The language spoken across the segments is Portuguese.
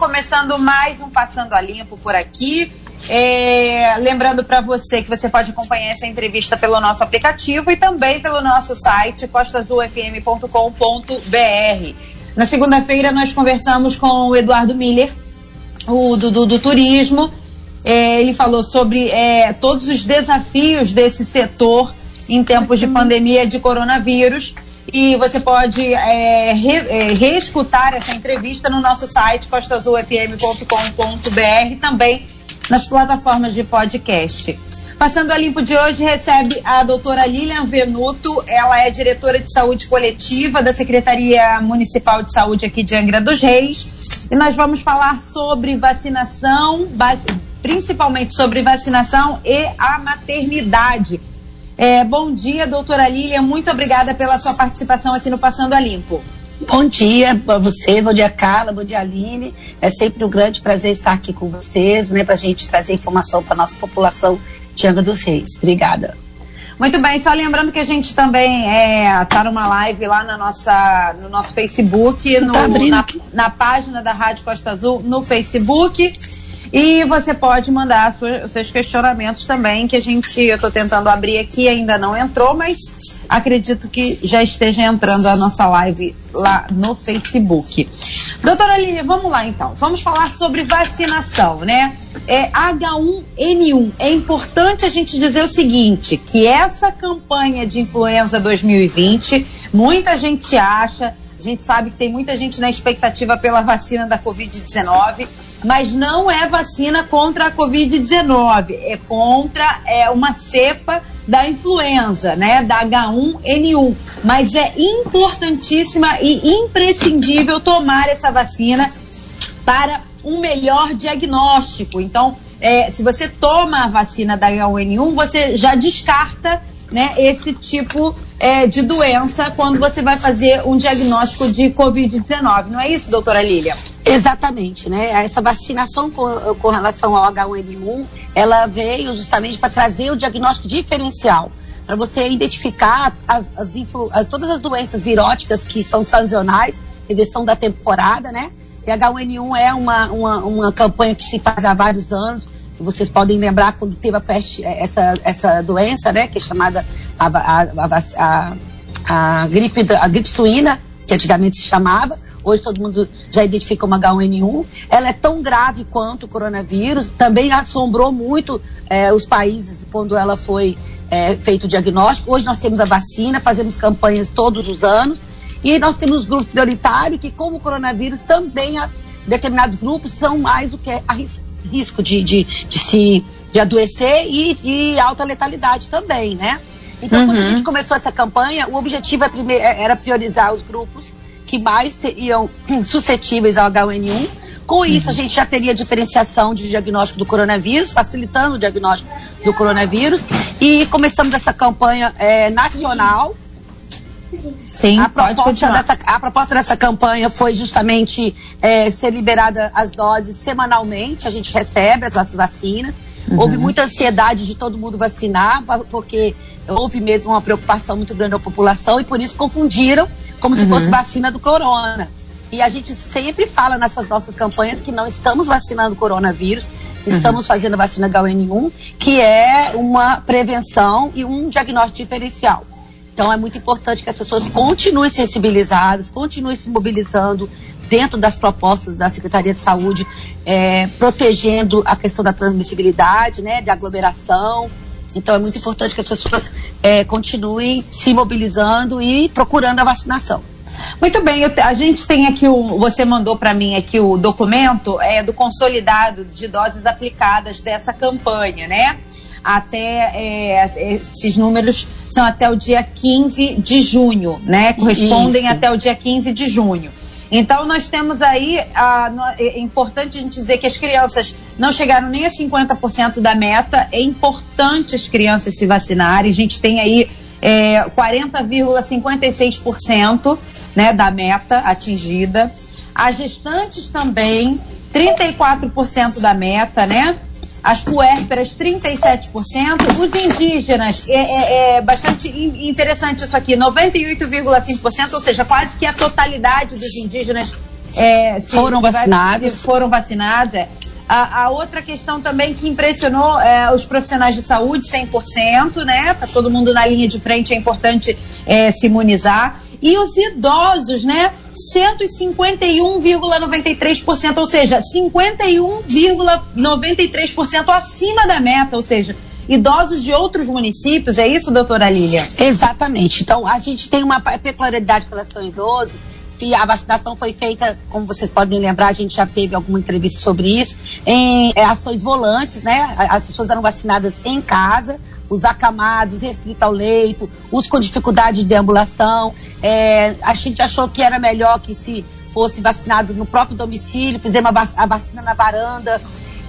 começando mais um Passando a Limpo por aqui. É, lembrando para você que você pode acompanhar essa entrevista pelo nosso aplicativo e também pelo nosso site costazulfm.com.br. Na segunda-feira nós conversamos com o Eduardo Miller, o do, turismo. É, ele falou sobre é, todos os desafios desse setor em tempos de pandemia de coronavírus. E você pode é, re, é, reescutar essa entrevista no nosso site costazulfm.com.br também nas plataformas de podcast. Passando a limpo de hoje, recebe a doutora Lilian Venuto, ela é diretora de saúde coletiva da Secretaria Municipal de Saúde aqui de Angra dos Reis. E nós vamos falar sobre vacinação, principalmente sobre vacinação e a maternidade. É, bom dia, doutora Lilian. Muito obrigada pela sua participação aqui no Passando a Limpo. Bom dia para você, bom dia Carla, bom dia Aline. É sempre um grande prazer estar aqui com vocês, né, para a gente trazer informação para nossa população de Angra dos Reis. Obrigada. Muito bem, só lembrando que a gente também é, tá numa live lá na nossa, no nosso Facebook, no, tá na, na página da Rádio Costa Azul no Facebook e você pode mandar sua, seus questionamentos também, que a gente, eu estou tentando abrir aqui, ainda não entrou, mas acredito que já esteja entrando a nossa live lá no Facebook. Doutora Lília, vamos lá então. Vamos falar sobre vacinação, né? É H1N1. É importante a gente dizer o seguinte, que essa campanha de influenza 2020, muita gente acha, a gente sabe que tem muita gente na expectativa pela vacina da Covid-19 mas não é vacina contra a Covid-19, é contra é, uma cepa da influenza, né, da H1N1. Mas é importantíssima e imprescindível tomar essa vacina para um melhor diagnóstico. Então, é, se você toma a vacina da H1N1, você já descarta né, esse tipo é, de doença quando você vai fazer um diagnóstico de Covid-19. Não é isso, doutora Lília? Exatamente, né? Essa vacinação com, com relação ao H1N1, ela veio justamente para trazer o diagnóstico diferencial, para você identificar as, as, as, todas as doenças viróticas que são sazonais, eles são da temporada, né? E H1N1 é uma, uma, uma campanha que se faz há vários anos, vocês podem lembrar quando teve a peste, eh, essa, essa doença, né, que é chamada a, a, a, a, gripe, a gripe suína, que antigamente se chamava, hoje todo mundo já identifica uma H1N1. Ela é tão grave quanto o coronavírus, também assombrou muito é, os países quando ela foi é, feito o diagnóstico. Hoje nós temos a vacina, fazemos campanhas todos os anos, e nós temos grupo prioritário que, como o coronavírus, também determinados grupos são mais do que arriscados risco de, de, de se de adoecer e alta letalidade também, né? Então, uhum. quando a uhum. gente começou essa campanha, o objetivo é é, era priorizar os grupos que mais seriam suscetíveis ao H1N1. Com isso, uhum. a gente já teria diferenciação de diagnóstico do coronavírus, facilitando o diagnóstico do coronavírus. E começamos essa campanha é, nacional, Sim, a proposta, dessa, a proposta dessa campanha foi justamente é, ser liberada as doses semanalmente, a gente recebe as nossas vacinas. Uhum. Houve muita ansiedade de todo mundo vacinar, porque houve mesmo uma preocupação muito grande da população e por isso confundiram como se uhum. fosse vacina do corona. E a gente sempre fala nessas nossas campanhas que não estamos vacinando coronavírus, uhum. estamos fazendo a vacina HN1, que é uma prevenção e um diagnóstico diferencial. Então é muito importante que as pessoas continuem sensibilizadas, continuem se mobilizando dentro das propostas da Secretaria de Saúde, é, protegendo a questão da transmissibilidade, né, de aglomeração. Então é muito importante que as pessoas é, continuem se mobilizando e procurando a vacinação. Muito bem, eu, a gente tem aqui o. Você mandou para mim aqui o documento é, do consolidado de doses aplicadas dessa campanha, né? Até é, esses números são até o dia 15 de junho, né? Correspondem Isso. até o dia 15 de junho. Então, nós temos aí, é importante a gente dizer que as crianças não chegaram nem a 50% da meta, é importante as crianças se vacinarem, a gente tem aí é, 40,56% né, da meta atingida. As gestantes também, 34% da meta, né? As puérperas 37%, os indígenas, é, é, é bastante interessante isso aqui, 98,5%, ou seja, quase que a totalidade dos indígenas é, foram vacinados. Foram vacinados, é. A, a, outra questão também que impressionou é, os profissionais de saúde, 100%, né? Tá todo mundo na linha de frente, é importante é, se imunizar. E os idosos, né? 151,93%, ou seja, 51,93% acima da meta, ou seja, idosos de outros municípios, é isso, doutora Lília? Exatamente. Então, a gente tem uma peculiaridade com relação ao idoso, a vacinação foi feita, como vocês podem lembrar, a gente já teve alguma entrevista sobre isso, em é, ações volantes, né? As pessoas eram vacinadas em casa, os acamados, restritos ao leito, os com dificuldade de deambulação. É, a gente achou que era melhor que se fosse vacinado no próprio domicílio, fizemos a vacina na varanda.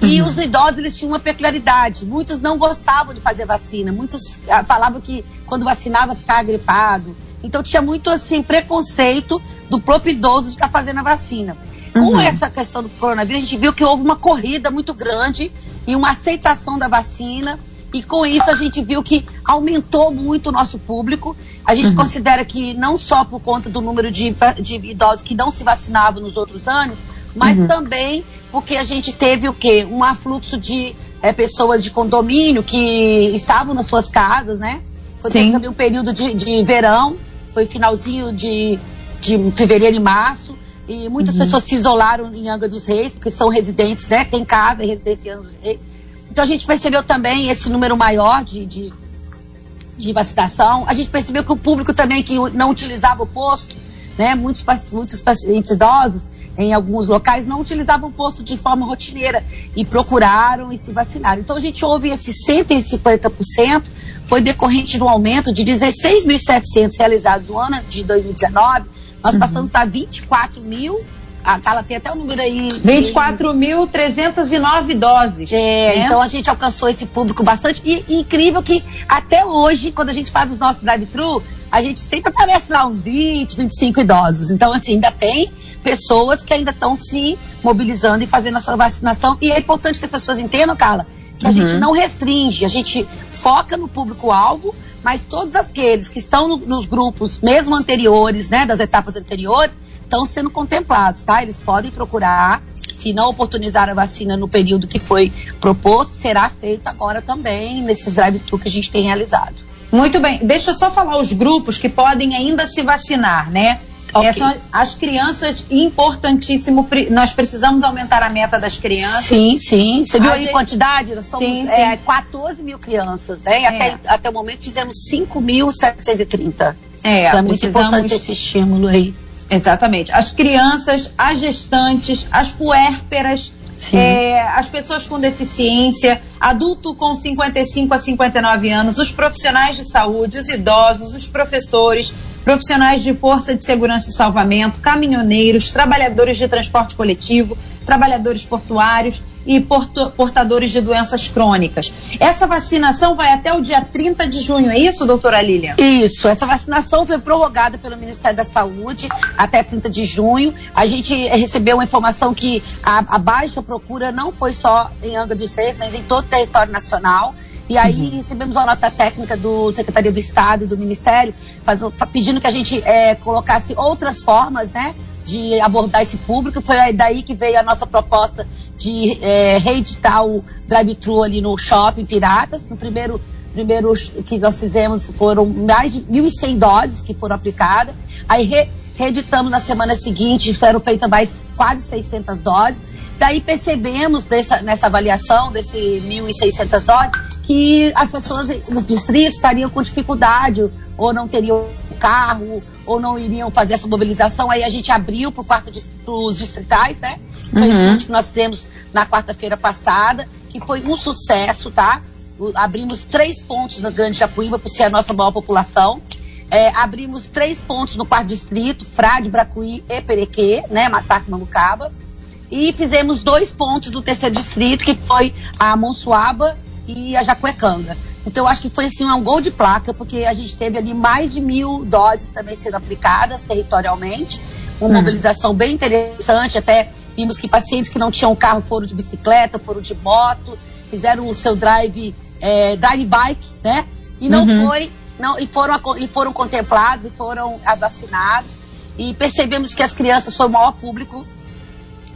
E uhum. os idosos, eles tinham uma peculiaridade. Muitos não gostavam de fazer vacina. Muitos ah, falavam que quando vacinava ficava gripado. Então tinha muito, assim, preconceito do próprio idoso de estar fazendo a vacina. Uhum. Com essa questão do coronavírus, a gente viu que houve uma corrida muito grande e uma aceitação da vacina. E com isso a gente viu que aumentou muito o nosso público. A gente uhum. considera que não só por conta do número de, de idosos que não se vacinavam nos outros anos, mas uhum. também porque a gente teve o quê? Um afluxo de é, pessoas de condomínio que estavam nas suas casas, né? Foi também um período de, de verão, foi finalzinho de, de fevereiro e março, e muitas uhum. pessoas se isolaram em Angra dos Reis, porque são residentes, né? Tem casa e residência em Angra dos Reis. Então a gente percebeu também esse número maior de, de, de vacinação. A gente percebeu que o público também que não utilizava o posto, né? Muitos, muitos pacientes idosos em alguns locais não utilizavam o posto de forma rotineira e procuraram e se vacinaram. Então a gente houve esse 150%, foi decorrente do aumento de 16.700 realizados no ano de 2019, nós uhum. passamos para 24 mil a Carla tem até o número aí. 24.309 doses. É, né? então a gente alcançou esse público bastante. E, e, incrível que até hoje, quando a gente faz os nossos drive-thru, a gente sempre aparece lá uns 20, 25 idosos. Então, assim, ainda tem pessoas que ainda estão se mobilizando e fazendo a sua vacinação. E é importante que as pessoas entendam, Carla, que a uhum. gente não restringe, a gente foca no público-alvo, mas todos aqueles que estão no, nos grupos, mesmo anteriores, né, das etapas anteriores, estão sendo contemplados, tá? Eles podem procurar. Se não oportunizar a vacina no período que foi proposto, será feito agora também nesses drive-thru que a gente tem realizado. Muito bem. Deixa eu só falar os grupos que podem ainda se vacinar, né? Okay. Essas, as crianças, importantíssimo, nós precisamos aumentar a meta das crianças. Sim, sim. Você viu a aí a quantidade? Nós somos sim, é, sim. 14 mil crianças, né? É. até, até o momento fizemos 5.730. É, então é muito importante esse estímulo aí. Exatamente. As crianças, as gestantes, as puérperas, é, as pessoas com deficiência, adulto com 55 a 59 anos, os profissionais de saúde, os idosos, os professores, profissionais de força de segurança e salvamento, caminhoneiros, trabalhadores de transporte coletivo, trabalhadores portuários, e portadores de doenças crônicas. Essa vacinação vai até o dia 30 de junho, é isso, doutora Lilian? Isso, essa vacinação foi prorrogada pelo Ministério da Saúde até 30 de junho. A gente recebeu uma informação que a, a baixa procura não foi só em Angra dos Reis, mas em todo o território nacional. E aí uhum. recebemos uma nota técnica do Secretaria do Estado e do Ministério, faz, pedindo que a gente é, colocasse outras formas, né? de abordar esse público. Foi daí que veio a nossa proposta de é, reeditar o drive-thru ali no shopping Piratas. No primeiro, primeiro que nós fizemos foram mais de 1.100 doses que foram aplicadas. Aí re, reeditamos na semana seguinte, foram feitas mais quase 600 doses. Daí percebemos dessa, nessa avaliação desse 1.600 doses que as pessoas nos distritos estariam com dificuldade ou não teriam carro ou não iriam fazer essa mobilização. Aí a gente abriu para quarto os distritais, né? Foi uhum. que nós fizemos na quarta-feira passada, que foi um sucesso, tá? Abrimos três pontos na Grande Japuíba, por ser a nossa maior população. É, abrimos três pontos no quarto distrito, Frade, Bracuí e Perequê, né? Mataque Mamucaba. E fizemos dois pontos no terceiro distrito, que foi a Monsuaba e a Jacuecanga. Então, eu acho que foi assim um gol de placa, porque a gente teve ali mais de mil doses também sendo aplicadas territorialmente, uma hum. mobilização bem interessante, até vimos que pacientes que não tinham carro foram de bicicleta, foram de moto, fizeram o seu drive, é, drive bike, né? E não uhum. foi, não, e foram, e foram contemplados e foram vacinados. e percebemos que as crianças foi o maior público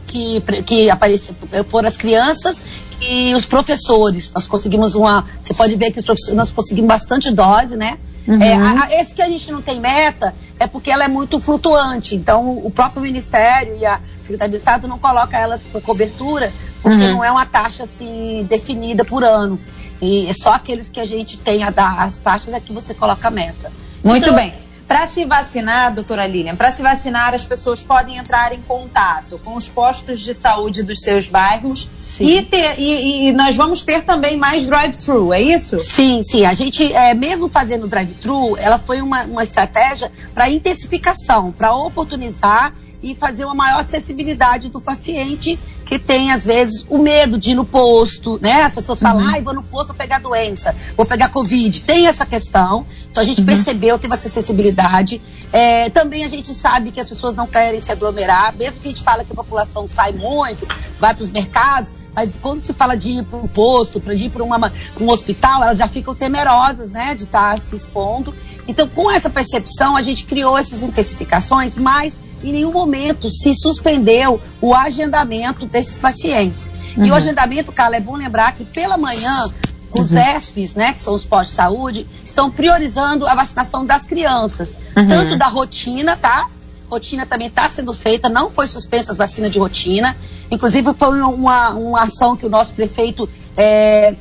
que, que apareceu, foram as crianças e os professores. Nós conseguimos uma. Você pode ver que os professores, nós conseguimos bastante dose, né? Uhum. É, a, esse que a gente não tem meta é porque ela é muito flutuante. Então, o próprio Ministério e a Secretaria de Estado não coloca elas com cobertura, porque uhum. não é uma taxa assim definida por ano. E é só aqueles que a gente tem a dar as taxas é que você coloca a meta. Muito então, bem. Para se vacinar, doutora Lilian, para se vacinar, as pessoas podem entrar em contato com os postos de saúde dos seus bairros e, ter, e, e, nós vamos ter também mais drive-thru, é isso? Sim, sim. A gente, é, mesmo fazendo drive-thru, ela foi uma, uma estratégia para intensificação, para oportunizar e fazer uma maior acessibilidade do paciente que tem, às vezes, o medo de ir no posto, né? As pessoas falam, uhum. ai, vou no posto vou pegar doença, vou pegar Covid. Tem essa questão. Então a gente uhum. percebeu, teve essa acessibilidade. É, também a gente sabe que as pessoas não querem se aglomerar, mesmo que a gente fala que a população sai muito, vai para os mercados, mas quando se fala de ir para um posto, para ir para um hospital, elas já ficam temerosas, né, de estar tá se expondo. Então, com essa percepção, a gente criou essas intensificações, mas em nenhum momento se suspendeu o agendamento desses pacientes. Uhum. E o uhum. agendamento, Carla, é bom lembrar que pela manhã, os uhum. ESPs, né, que são os postos de saúde, estão priorizando a vacinação das crianças, uhum. tanto da rotina, tá? Rotina também está sendo feita, não foi suspensa as vacinas de rotina. Inclusive, foi uma, uma ação que o nosso prefeito é,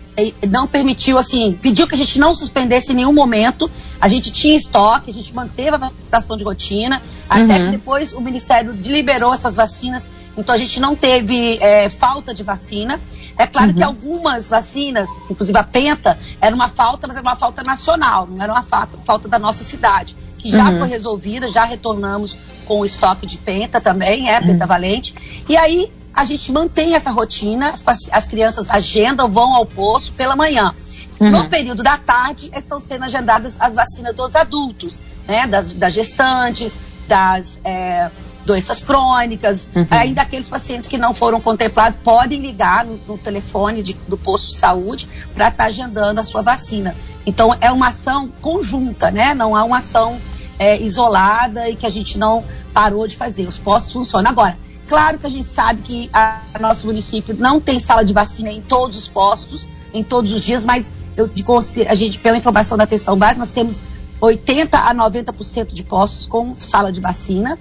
não permitiu, assim, pediu que a gente não suspendesse em nenhum momento. A gente tinha estoque, a gente manteve a vacinação de rotina, até uhum. que depois o Ministério liberou essas vacinas. Então a gente não teve é, falta de vacina. É claro uhum. que algumas vacinas, inclusive a Penta, era uma falta, mas era uma falta nacional, não era uma falta, falta da nossa cidade, que já uhum. foi resolvida, já retornamos com o estoque de Penta também, é, Penta Valente. E aí a gente mantém essa rotina, as, as crianças agendam, vão ao posto pela manhã. Uhum. No período da tarde, estão sendo agendadas as vacinas dos adultos, né? Das, das gestantes, das é, doenças crônicas. Uhum. Ainda aqueles pacientes que não foram contemplados podem ligar no, no telefone de, do posto de saúde para estar tá agendando a sua vacina. Então, é uma ação conjunta, né? Não é uma ação é, isolada e que a gente não parou de fazer. Os postos funcionam. Agora, Claro que a gente sabe que a, a nosso município não tem sala de vacina em todos os postos, em todos os dias, mas eu, de, a gente, pela informação da atenção básica, nós temos 80 a 90% de postos com sala de vacina.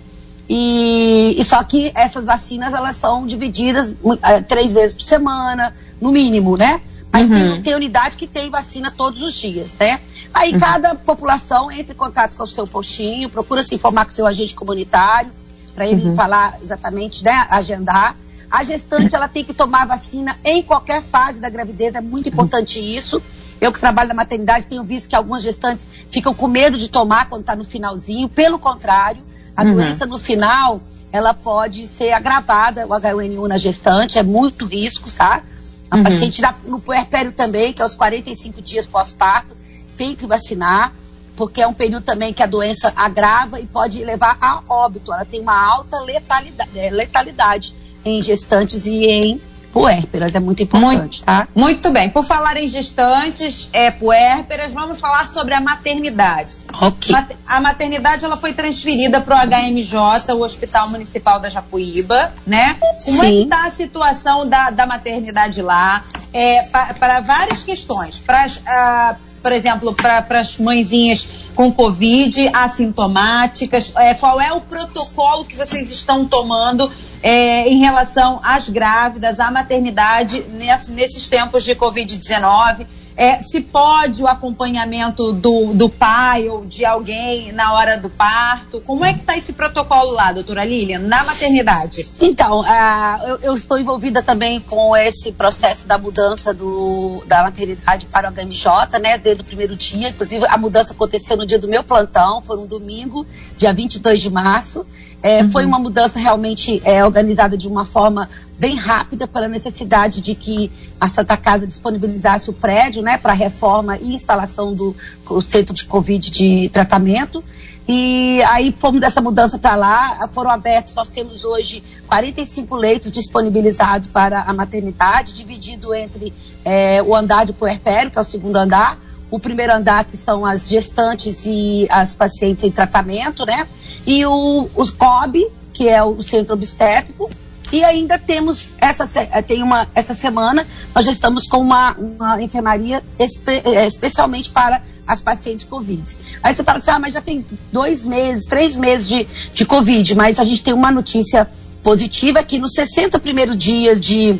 E, e, só que essas vacinas elas são divididas é, três vezes por semana, no mínimo, né? Mas uhum. tem, tem, unidade que tem vacina todos os dias, né? Aí uhum. cada população entra em contato com o seu postinho, procura se informar com o seu agente comunitário para ele uhum. falar exatamente, né, agendar. A gestante ela tem que tomar vacina em qualquer fase da gravidez, é muito importante isso. Eu que trabalho na maternidade tenho visto que algumas gestantes ficam com medo de tomar quando está no finalzinho. Pelo contrário, a uhum. doença no final ela pode ser agravada, o H1N1 na gestante, é muito risco, tá? A uhum. paciente no puerpério também, que é os 45 dias pós-parto, tem que vacinar porque é um período também que a doença agrava e pode levar a óbito. Ela tem uma alta letalidade, é, letalidade em gestantes e em puérperas, é muito importante, muito, tá? Muito bem. Por falar em gestantes, é, puérperas, vamos falar sobre a maternidade. Ok. A maternidade ela foi transferida para o HMJ, o Hospital Municipal da Japuíba, né? Como Sim. é que está a situação da, da maternidade lá? É, para várias questões. Para uh, por exemplo, para as mãezinhas com Covid, assintomáticas? É, qual é o protocolo que vocês estão tomando é, em relação às grávidas, à maternidade nesse, nesses tempos de Covid-19? É, se pode o acompanhamento do, do pai ou de alguém na hora do parto? Como é que está esse protocolo lá, doutora Lilian, na maternidade? Então, uh, eu, eu, estou envolvida também com esse processo da mudança do, da maternidade para o HMJ, né, desde o primeiro dia. Inclusive, a mudança aconteceu no dia do meu plantão, foi um domingo, dia 22 de março. É, uhum. Foi uma mudança realmente é, organizada de uma forma bem rápida pela necessidade de que a Santa Casa disponibilizasse o prédio né, para reforma e instalação do centro de Covid de tratamento. E aí fomos essa mudança para lá, foram abertos, nós temos hoje 45 leitos disponibilizados para a maternidade, dividido entre é, o andar do puerpério, que é o segundo andar, o primeiro andar, que são as gestantes e as pacientes em tratamento, né? E o, o COB, que é o centro obstétrico, e ainda temos essa, eh, tem uma, essa semana, nós já estamos com uma, uma enfermaria espe, eh, especialmente para as pacientes Covid. Aí você fala assim, ah, mas já tem dois meses, três meses de, de Covid, mas a gente tem uma notícia positiva que nos 60 primeiros dias de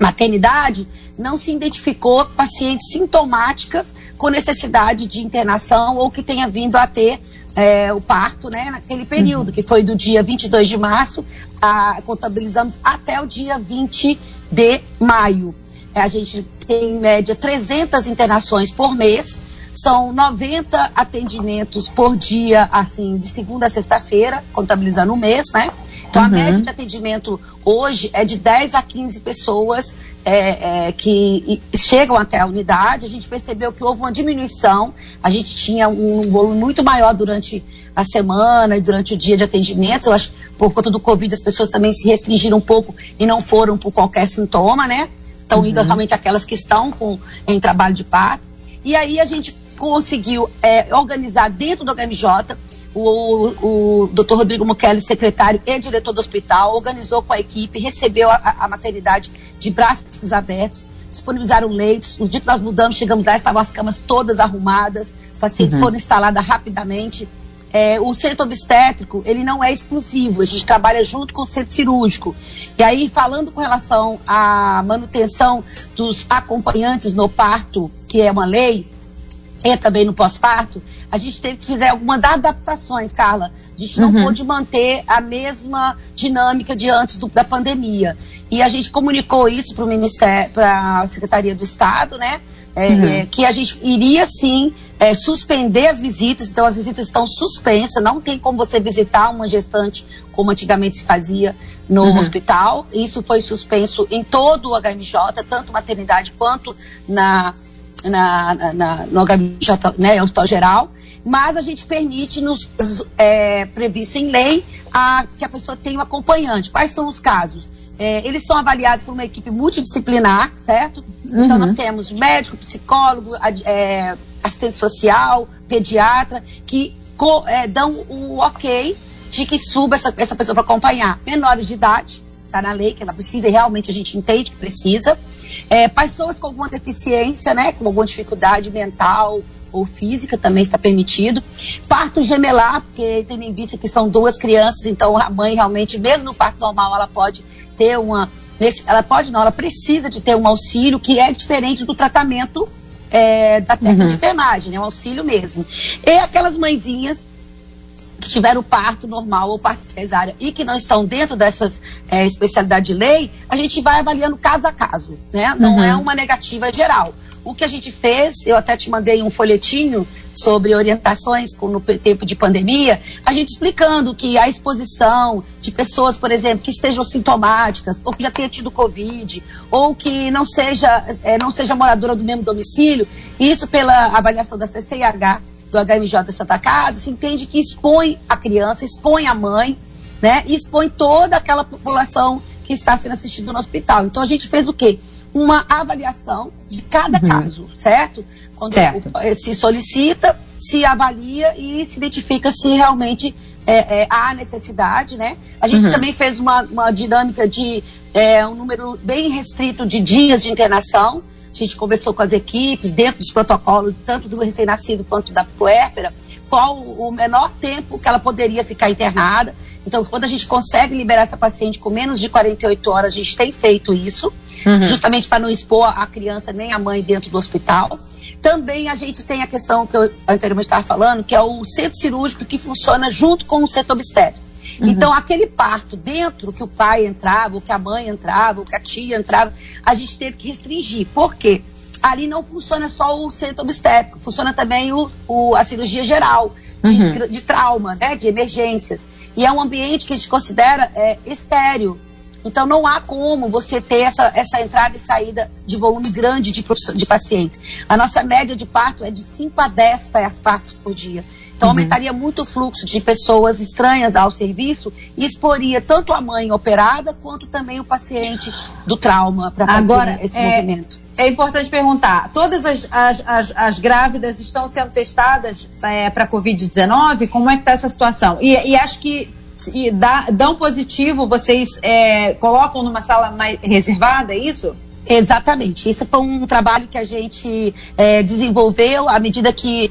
maternidade, não se identificou pacientes sintomáticas com necessidade de internação ou que tenha vindo a ter é, o parto, né, naquele período, uhum. que foi do dia 22 de março, a, contabilizamos até o dia 20 de maio. É, a gente tem em média 300 internações por mês, são 90 atendimentos por dia, assim, de segunda a sexta-feira, contabilizando o mês, né? Então, uhum. a média de atendimento hoje é de 10 a 15 pessoas é, é, que chegam até a unidade. A gente percebeu que houve uma diminuição. A gente tinha um volume muito maior durante a semana e durante o dia de atendimento. Eu acho que por conta do Covid as pessoas também se restringiram um pouco e não foram por qualquer sintoma, né? Estão uhum. indo realmente aquelas que estão com, em trabalho de parto. E aí a gente conseguiu é, organizar dentro do HMJ o, o Dr. Rodrigo Mukele, secretário e diretor do hospital, organizou com a equipe, recebeu a, a maternidade de braços abertos, disponibilizaram leitos. No dia que nós mudamos, chegamos lá, estavam as camas todas arrumadas, os pacientes uhum. foram instalados rapidamente. É, o centro obstétrico, ele não é exclusivo, a gente trabalha junto com o centro cirúrgico. E aí, falando com relação à manutenção dos acompanhantes no parto, que é uma lei, e também no pós-parto, a gente teve que fazer algumas adaptações, Carla. A gente não uhum. pôde manter a mesma dinâmica de antes do, da pandemia. E a gente comunicou isso para o Ministério, para a Secretaria do Estado, né? É, uhum. é, que a gente iria sim é, suspender as visitas, então as visitas estão suspensas, não tem como você visitar uma gestante como antigamente se fazia no uhum. hospital. Isso foi suspenso em todo o HMJ, tanto maternidade quanto na, na, na, no HMJ, né, Hospital Geral mas a gente permite, nos, é, previsto em lei, a, que a pessoa tenha um acompanhante. Quais são os casos? É, eles são avaliados por uma equipe multidisciplinar, certo? Uhum. Então nós temos médico, psicólogo, é, assistente social, pediatra, que co, é, dão o ok de que suba essa, essa pessoa para acompanhar. Menores de idade, está na lei que ela precisa e realmente a gente entende que precisa. É, pessoas com alguma deficiência, né, com alguma dificuldade mental ou física também está permitido. Parto gemelar, porque tendo em vista que são duas crianças, então a mãe realmente, mesmo no parto normal, ela pode ter uma. Ela pode não, ela precisa de ter um auxílio que é diferente do tratamento é, da técnica uhum. de enfermagem, é um auxílio mesmo. E aquelas mãezinhas que tiveram parto normal ou parto cesárea e que não estão dentro dessas é, especialidades de lei, a gente vai avaliando caso a caso, né? Não uhum. é uma negativa geral. O que a gente fez, eu até te mandei um folhetinho sobre orientações no tempo de pandemia, a gente explicando que a exposição de pessoas, por exemplo, que estejam sintomáticas, ou que já tenha tido Covid, ou que não seja, é, não seja moradora do mesmo domicílio, isso pela avaliação da CCIH do HMJ Santa Casa, se entende que expõe a criança, expõe a mãe, né? E expõe toda aquela população que está sendo assistida no hospital. Então a gente fez o quê? Uma avaliação de cada uhum. caso, certo? Quando certo. se solicita, se avalia e se identifica se realmente é, é, há necessidade, né? A gente uhum. também fez uma, uma dinâmica de é, um número bem restrito de dias de internação. A gente conversou com as equipes, dentro dos protocolos, tanto do recém-nascido quanto da puérpera, qual o menor tempo que ela poderia ficar internada. Então, quando a gente consegue liberar essa paciente com menos de 48 horas, a gente tem feito isso, uhum. justamente para não expor a criança nem a mãe dentro do hospital. Também a gente tem a questão que eu anteriormente estava falando, que é o centro cirúrgico que funciona junto com o centro obstétrico. Uhum. Então, aquele parto dentro que o pai entrava, ou que a mãe entrava, ou que a tia entrava, a gente teve que restringir. Por quê? Ali não funciona só o centro obstétrico, funciona também o, o a cirurgia geral, de, uhum. de, trauma, né, de emergências. E é um ambiente que a gente considera é, estéreo. Então não há como você ter essa, essa entrada e saída de volume grande de, de pacientes. A nossa média de parto é de 5 a 10 partos por dia. Então uhum. aumentaria muito o fluxo de pessoas estranhas ao serviço e exporia tanto a mãe operada quanto também o paciente do trauma para fazer esse é, movimento. é importante perguntar: todas as, as, as, as grávidas estão sendo testadas é, para Covid-19? Como é que está essa situação? E, e acho que e dá, dão positivo, vocês é, colocam numa sala mais reservada, é isso? Exatamente. Esse foi um trabalho que a gente é, desenvolveu à medida que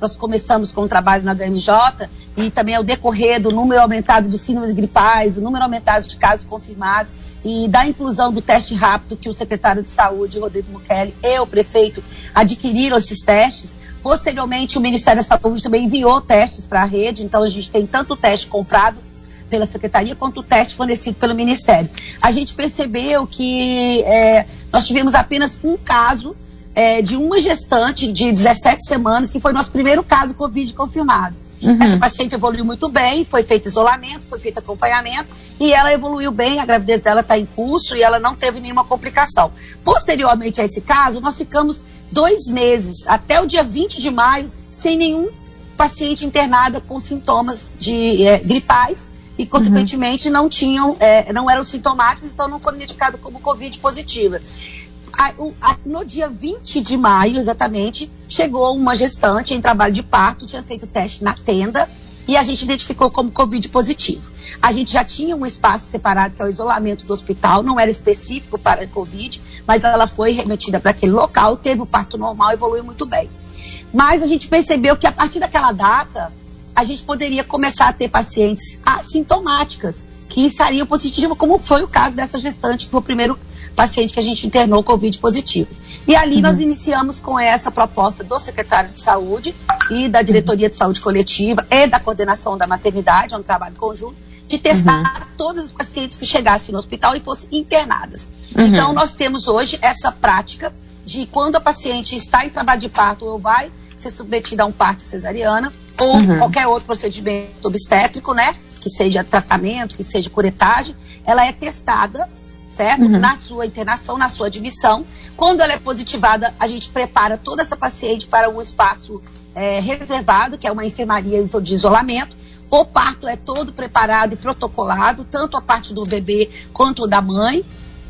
nós começamos com o trabalho na HMJ e também ao decorrer do número aumentado de síndromes gripais, o número aumentado de casos confirmados e da inclusão do teste rápido que o secretário de Saúde, Rodrigo Mukeli, e o prefeito adquiriram esses testes. Posteriormente, o Ministério da Saúde também enviou testes para a rede, então a gente tem tanto o teste comprado pela secretaria quanto o teste fornecido pelo Ministério. A gente percebeu que é, nós tivemos apenas um caso é, de uma gestante de 17 semanas, que foi nosso primeiro caso Covid confirmado. Uhum. Essa paciente evoluiu muito bem, foi feito isolamento, foi feito acompanhamento e ela evoluiu bem, a gravidez dela está em curso e ela não teve nenhuma complicação. Posteriormente a esse caso, nós ficamos dois meses, até o dia 20 de maio, sem nenhum paciente internada com sintomas de é, gripais e, consequentemente, uhum. não tinham, é, não eram sintomáticos, então não foram identificados como Covid positiva. A, a, no dia 20 de maio, exatamente, chegou uma gestante em trabalho de parto, tinha feito teste na tenda e a gente identificou como Covid positivo. A gente já tinha um espaço separado, que é o isolamento do hospital, não era específico para Covid, mas ela foi remetida para aquele local, teve o parto normal, evoluiu muito bem. Mas a gente percebeu que a partir daquela data, a gente poderia começar a ter pacientes assintomáticas que estariam positivas, como foi o caso dessa gestante, que foi o primeiro paciente que a gente internou Covid positivo. E ali uhum. nós iniciamos com essa proposta do secretário de saúde e da diretoria de saúde coletiva e da coordenação da maternidade, é um trabalho conjunto, de testar uhum. todas as pacientes que chegassem no hospital e fossem internadas. Uhum. Então nós temos hoje essa prática de quando a paciente está em trabalho de parto ou vai ser submetida a um parto cesariana ou uhum. qualquer outro procedimento obstétrico, né? Que seja tratamento, que seja curetagem, ela é testada certo? Uhum. Na sua internação, na sua admissão. Quando ela é positivada, a gente prepara toda essa paciente para um espaço é, reservado, que é uma enfermaria de isolamento. O parto é todo preparado e protocolado, tanto a parte do bebê quanto da mãe.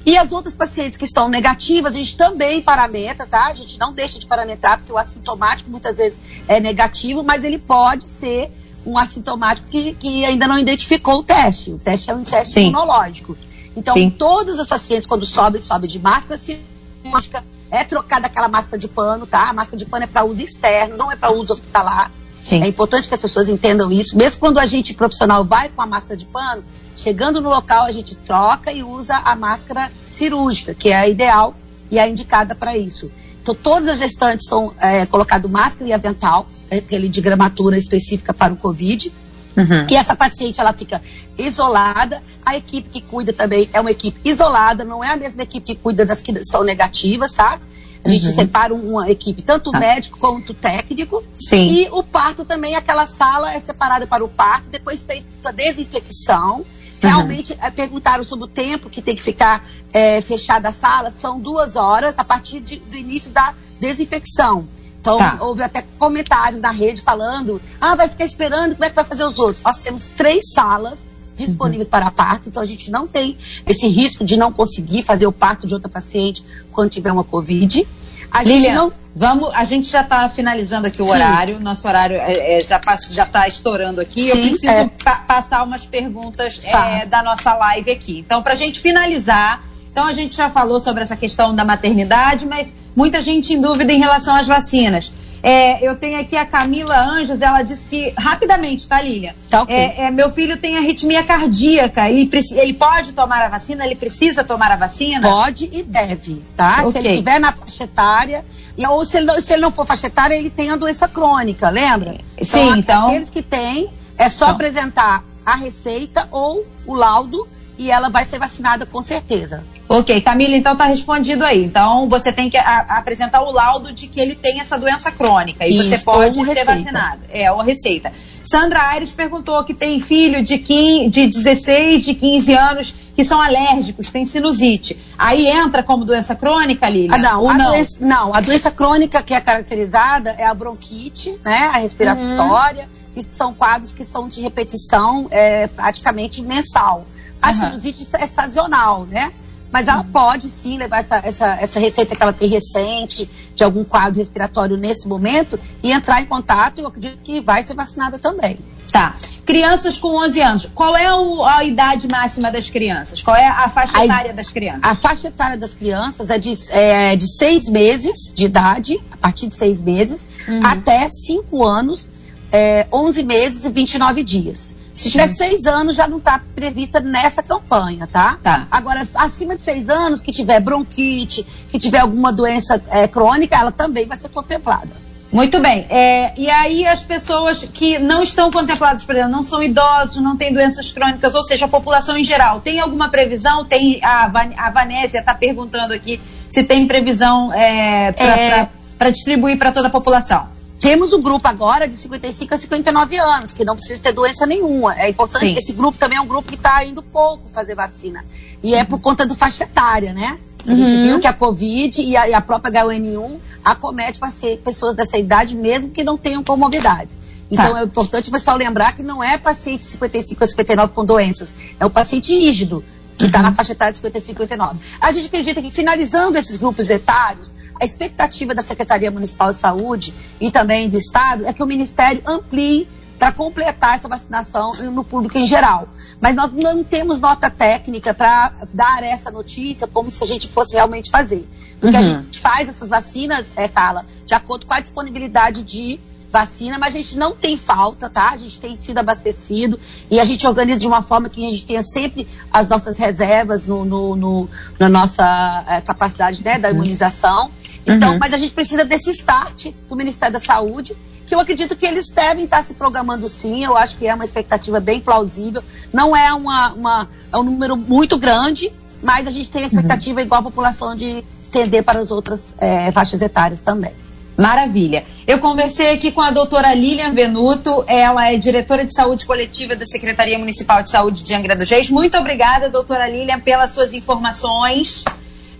E as outras pacientes que estão negativas, a gente também paramenta, tá? A gente não deixa de parametrar, porque o assintomático muitas vezes é negativo, mas ele pode ser um assintomático que, que ainda não identificou o teste. O teste é um teste Sim. imunológico. Então, Sim. todos os pacientes, quando sobem, sobem de máscara cirúrgica, é trocada aquela máscara de pano, tá? A máscara de pano é para uso externo, não é para uso hospitalar. Sim. É importante que as pessoas entendam isso. Mesmo quando a gente profissional vai com a máscara de pano, chegando no local a gente troca e usa a máscara cirúrgica, que é a ideal e é indicada para isso. Então, todas as gestantes são é, colocado máscara e avental, aquele de gramatura específica para o Covid. Uhum. E essa paciente ela fica isolada. A equipe que cuida também é uma equipe isolada, não é a mesma equipe que cuida das que são negativas, tá? A gente uhum. separa uma equipe, tanto tá. médico quanto técnico. Sim. E o parto também, aquela sala é separada para o parto, depois feita a desinfecção. Realmente uhum. perguntaram sobre o tempo que tem que ficar é, fechada a sala. São duas horas a partir de, do início da desinfecção. Então, tá. houve até comentários na rede falando: ah, vai ficar esperando, como é que vai fazer os outros? Nós temos três salas disponíveis para parto, então a gente não tem esse risco de não conseguir fazer o parto de outra paciente quando tiver uma Covid. A Lilian, não... vamos, a gente já está finalizando aqui o Sim. horário, nosso horário é, é, já está estourando aqui. Sim, Eu preciso é. pa passar umas perguntas é, da nossa live aqui. Então, para a gente finalizar, então a gente já falou sobre essa questão da maternidade, mas muita gente em dúvida em relação às vacinas. É, eu tenho aqui a Camila Anjos, ela disse que, rapidamente, tá, Lilian? Tá, okay. é, é, meu filho tem arritmia cardíaca, ele, ele pode tomar a vacina? Ele precisa tomar a vacina? Pode e deve, tá? Okay. Se ele estiver na faixa etária, ou se ele, não, se ele não for faixa etária, ele tem a doença crônica, lembra? Sim, então... então... Aqueles que têm, é só então. apresentar a receita ou o laudo e ela vai ser vacinada com certeza. Ok, Camila, então está respondido aí. Então você tem que a, apresentar o laudo de que ele tem essa doença crônica e Isso, você pode ser receita. vacinado. É, ou receita. Sandra Aires perguntou que tem filho de, 15, de 16, de 15 anos que são alérgicos, tem sinusite. Aí entra como doença crônica, Lilian? Ah, não, a não? Doença, não, a doença crônica que é caracterizada é a bronquite, né, a respiratória, uhum. e são quadros que são de repetição é, praticamente mensal. A uhum. sinusite é sazonal, né? mas ela pode sim levar essa, essa, essa receita que ela tem recente, de algum quadro respiratório nesse momento, e entrar em contato. Eu acredito que vai ser vacinada também. Tá. Crianças com 11 anos. Qual é o, a idade máxima das crianças? Qual é a faixa a, etária das crianças? A faixa etária das crianças é de, é, de seis meses de idade, a partir de seis meses, uhum. até 5 anos, é, 11 meses e 29 dias. Se tiver uhum. seis anos, já não está prevista nessa campanha, tá? tá? Agora, acima de seis anos, que tiver bronquite, que tiver alguma doença é, crônica, ela também vai ser contemplada. Muito bem. É, e aí as pessoas que não estão contempladas, por exemplo, não são idosos, não têm doenças crônicas, ou seja, a população em geral, tem alguma previsão? Tem a, Van, a Vanésia está perguntando aqui se tem previsão é, para é... distribuir para toda a população. Temos um grupo agora de 55 a 59 anos, que não precisa ter doença nenhuma. É importante, Sim. esse grupo também é um grupo que está indo pouco fazer vacina. E é por conta do faixa etária, né? A uhum. gente viu que a Covid e a, e a própria H1N1 acomete pessoas dessa idade, mesmo que não tenham comorbidades. Então tá. é importante o pessoal lembrar que não é paciente 55 a 59 com doenças, é o paciente rígido, que está uhum. na faixa etária de 55 a 59. A gente acredita que finalizando esses grupos etários, a expectativa da Secretaria Municipal de Saúde e também do Estado é que o Ministério amplie para completar essa vacinação no público em geral. Mas nós não temos nota técnica para dar essa notícia como se a gente fosse realmente fazer. Porque uhum. a gente faz essas vacinas, é, Carla, de acordo com a disponibilidade de vacina, mas a gente não tem falta, tá? A gente tem sido abastecido e a gente organiza de uma forma que a gente tenha sempre as nossas reservas no, no, no na nossa é, capacidade né, da imunização. Então, uhum. mas a gente precisa desse start do Ministério da Saúde, que eu acredito que eles devem estar se programando sim. Eu acho que é uma expectativa bem plausível. Não é uma, uma é um número muito grande, mas a gente tem a expectativa uhum. igual a população de estender para as outras é, faixas etárias também. Maravilha. Eu conversei aqui com a doutora Lilian Venuto, ela é diretora de saúde coletiva da Secretaria Municipal de Saúde de Angra dos Reis. Muito obrigada, doutora Lilian, pelas suas informações.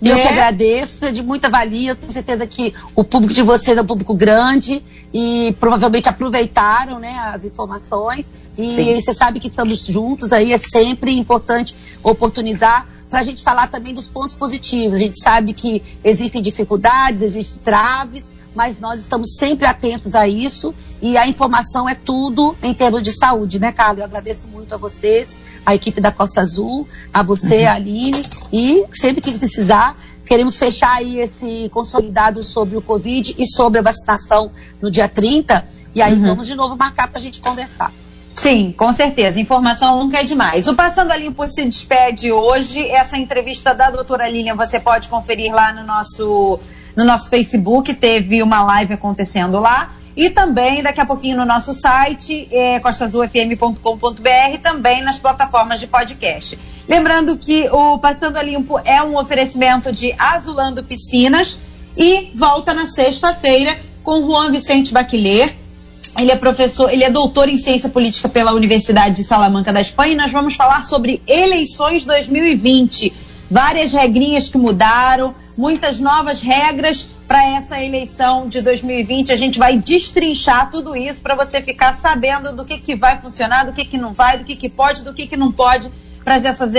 Eu é. que agradeço, é de muita valia. Com certeza que o público de vocês é um público grande e provavelmente aproveitaram né, as informações. E você sabe que estamos juntos aí, é sempre importante oportunizar para a gente falar também dos pontos positivos. A gente sabe que existem dificuldades, existem traves, mas nós estamos sempre atentos a isso e a informação é tudo em termos de saúde, né, Carlos? Eu agradeço muito a vocês a equipe da Costa Azul, a você, uhum. a Aline, e sempre que precisar, queremos fechar aí esse consolidado sobre o Covid e sobre a vacinação no dia 30, e aí uhum. vamos de novo marcar para a gente conversar. Sim, com certeza. Informação nunca é demais. O Passando a Limpo se despede hoje. Essa entrevista da doutora Lilian você pode conferir lá no nosso, no nosso Facebook. Teve uma live acontecendo lá. E também, daqui a pouquinho, no nosso site, é, costazulfm.com.br, também nas plataformas de podcast. Lembrando que o Passando a Limpo é um oferecimento de Azulando Piscinas e volta na sexta-feira com Juan Vicente Baquiler. Ele é professor, ele é doutor em ciência política pela Universidade de Salamanca da Espanha e nós vamos falar sobre eleições 2020. Várias regrinhas que mudaram, muitas novas regras para essa eleição de 2020. A gente vai destrinchar tudo isso para você ficar sabendo do que, que vai funcionar, do que, que não vai, do que, que pode, do que, que não pode para essas,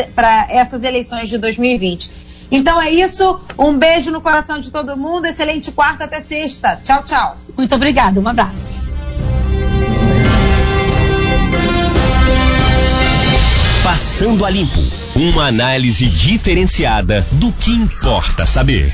essas eleições de 2020. Então é isso. Um beijo no coração de todo mundo. Excelente quarta até sexta. Tchau, tchau. Muito obrigada. Um abraço. Passando a Limpo uma análise diferenciada do que importa saber.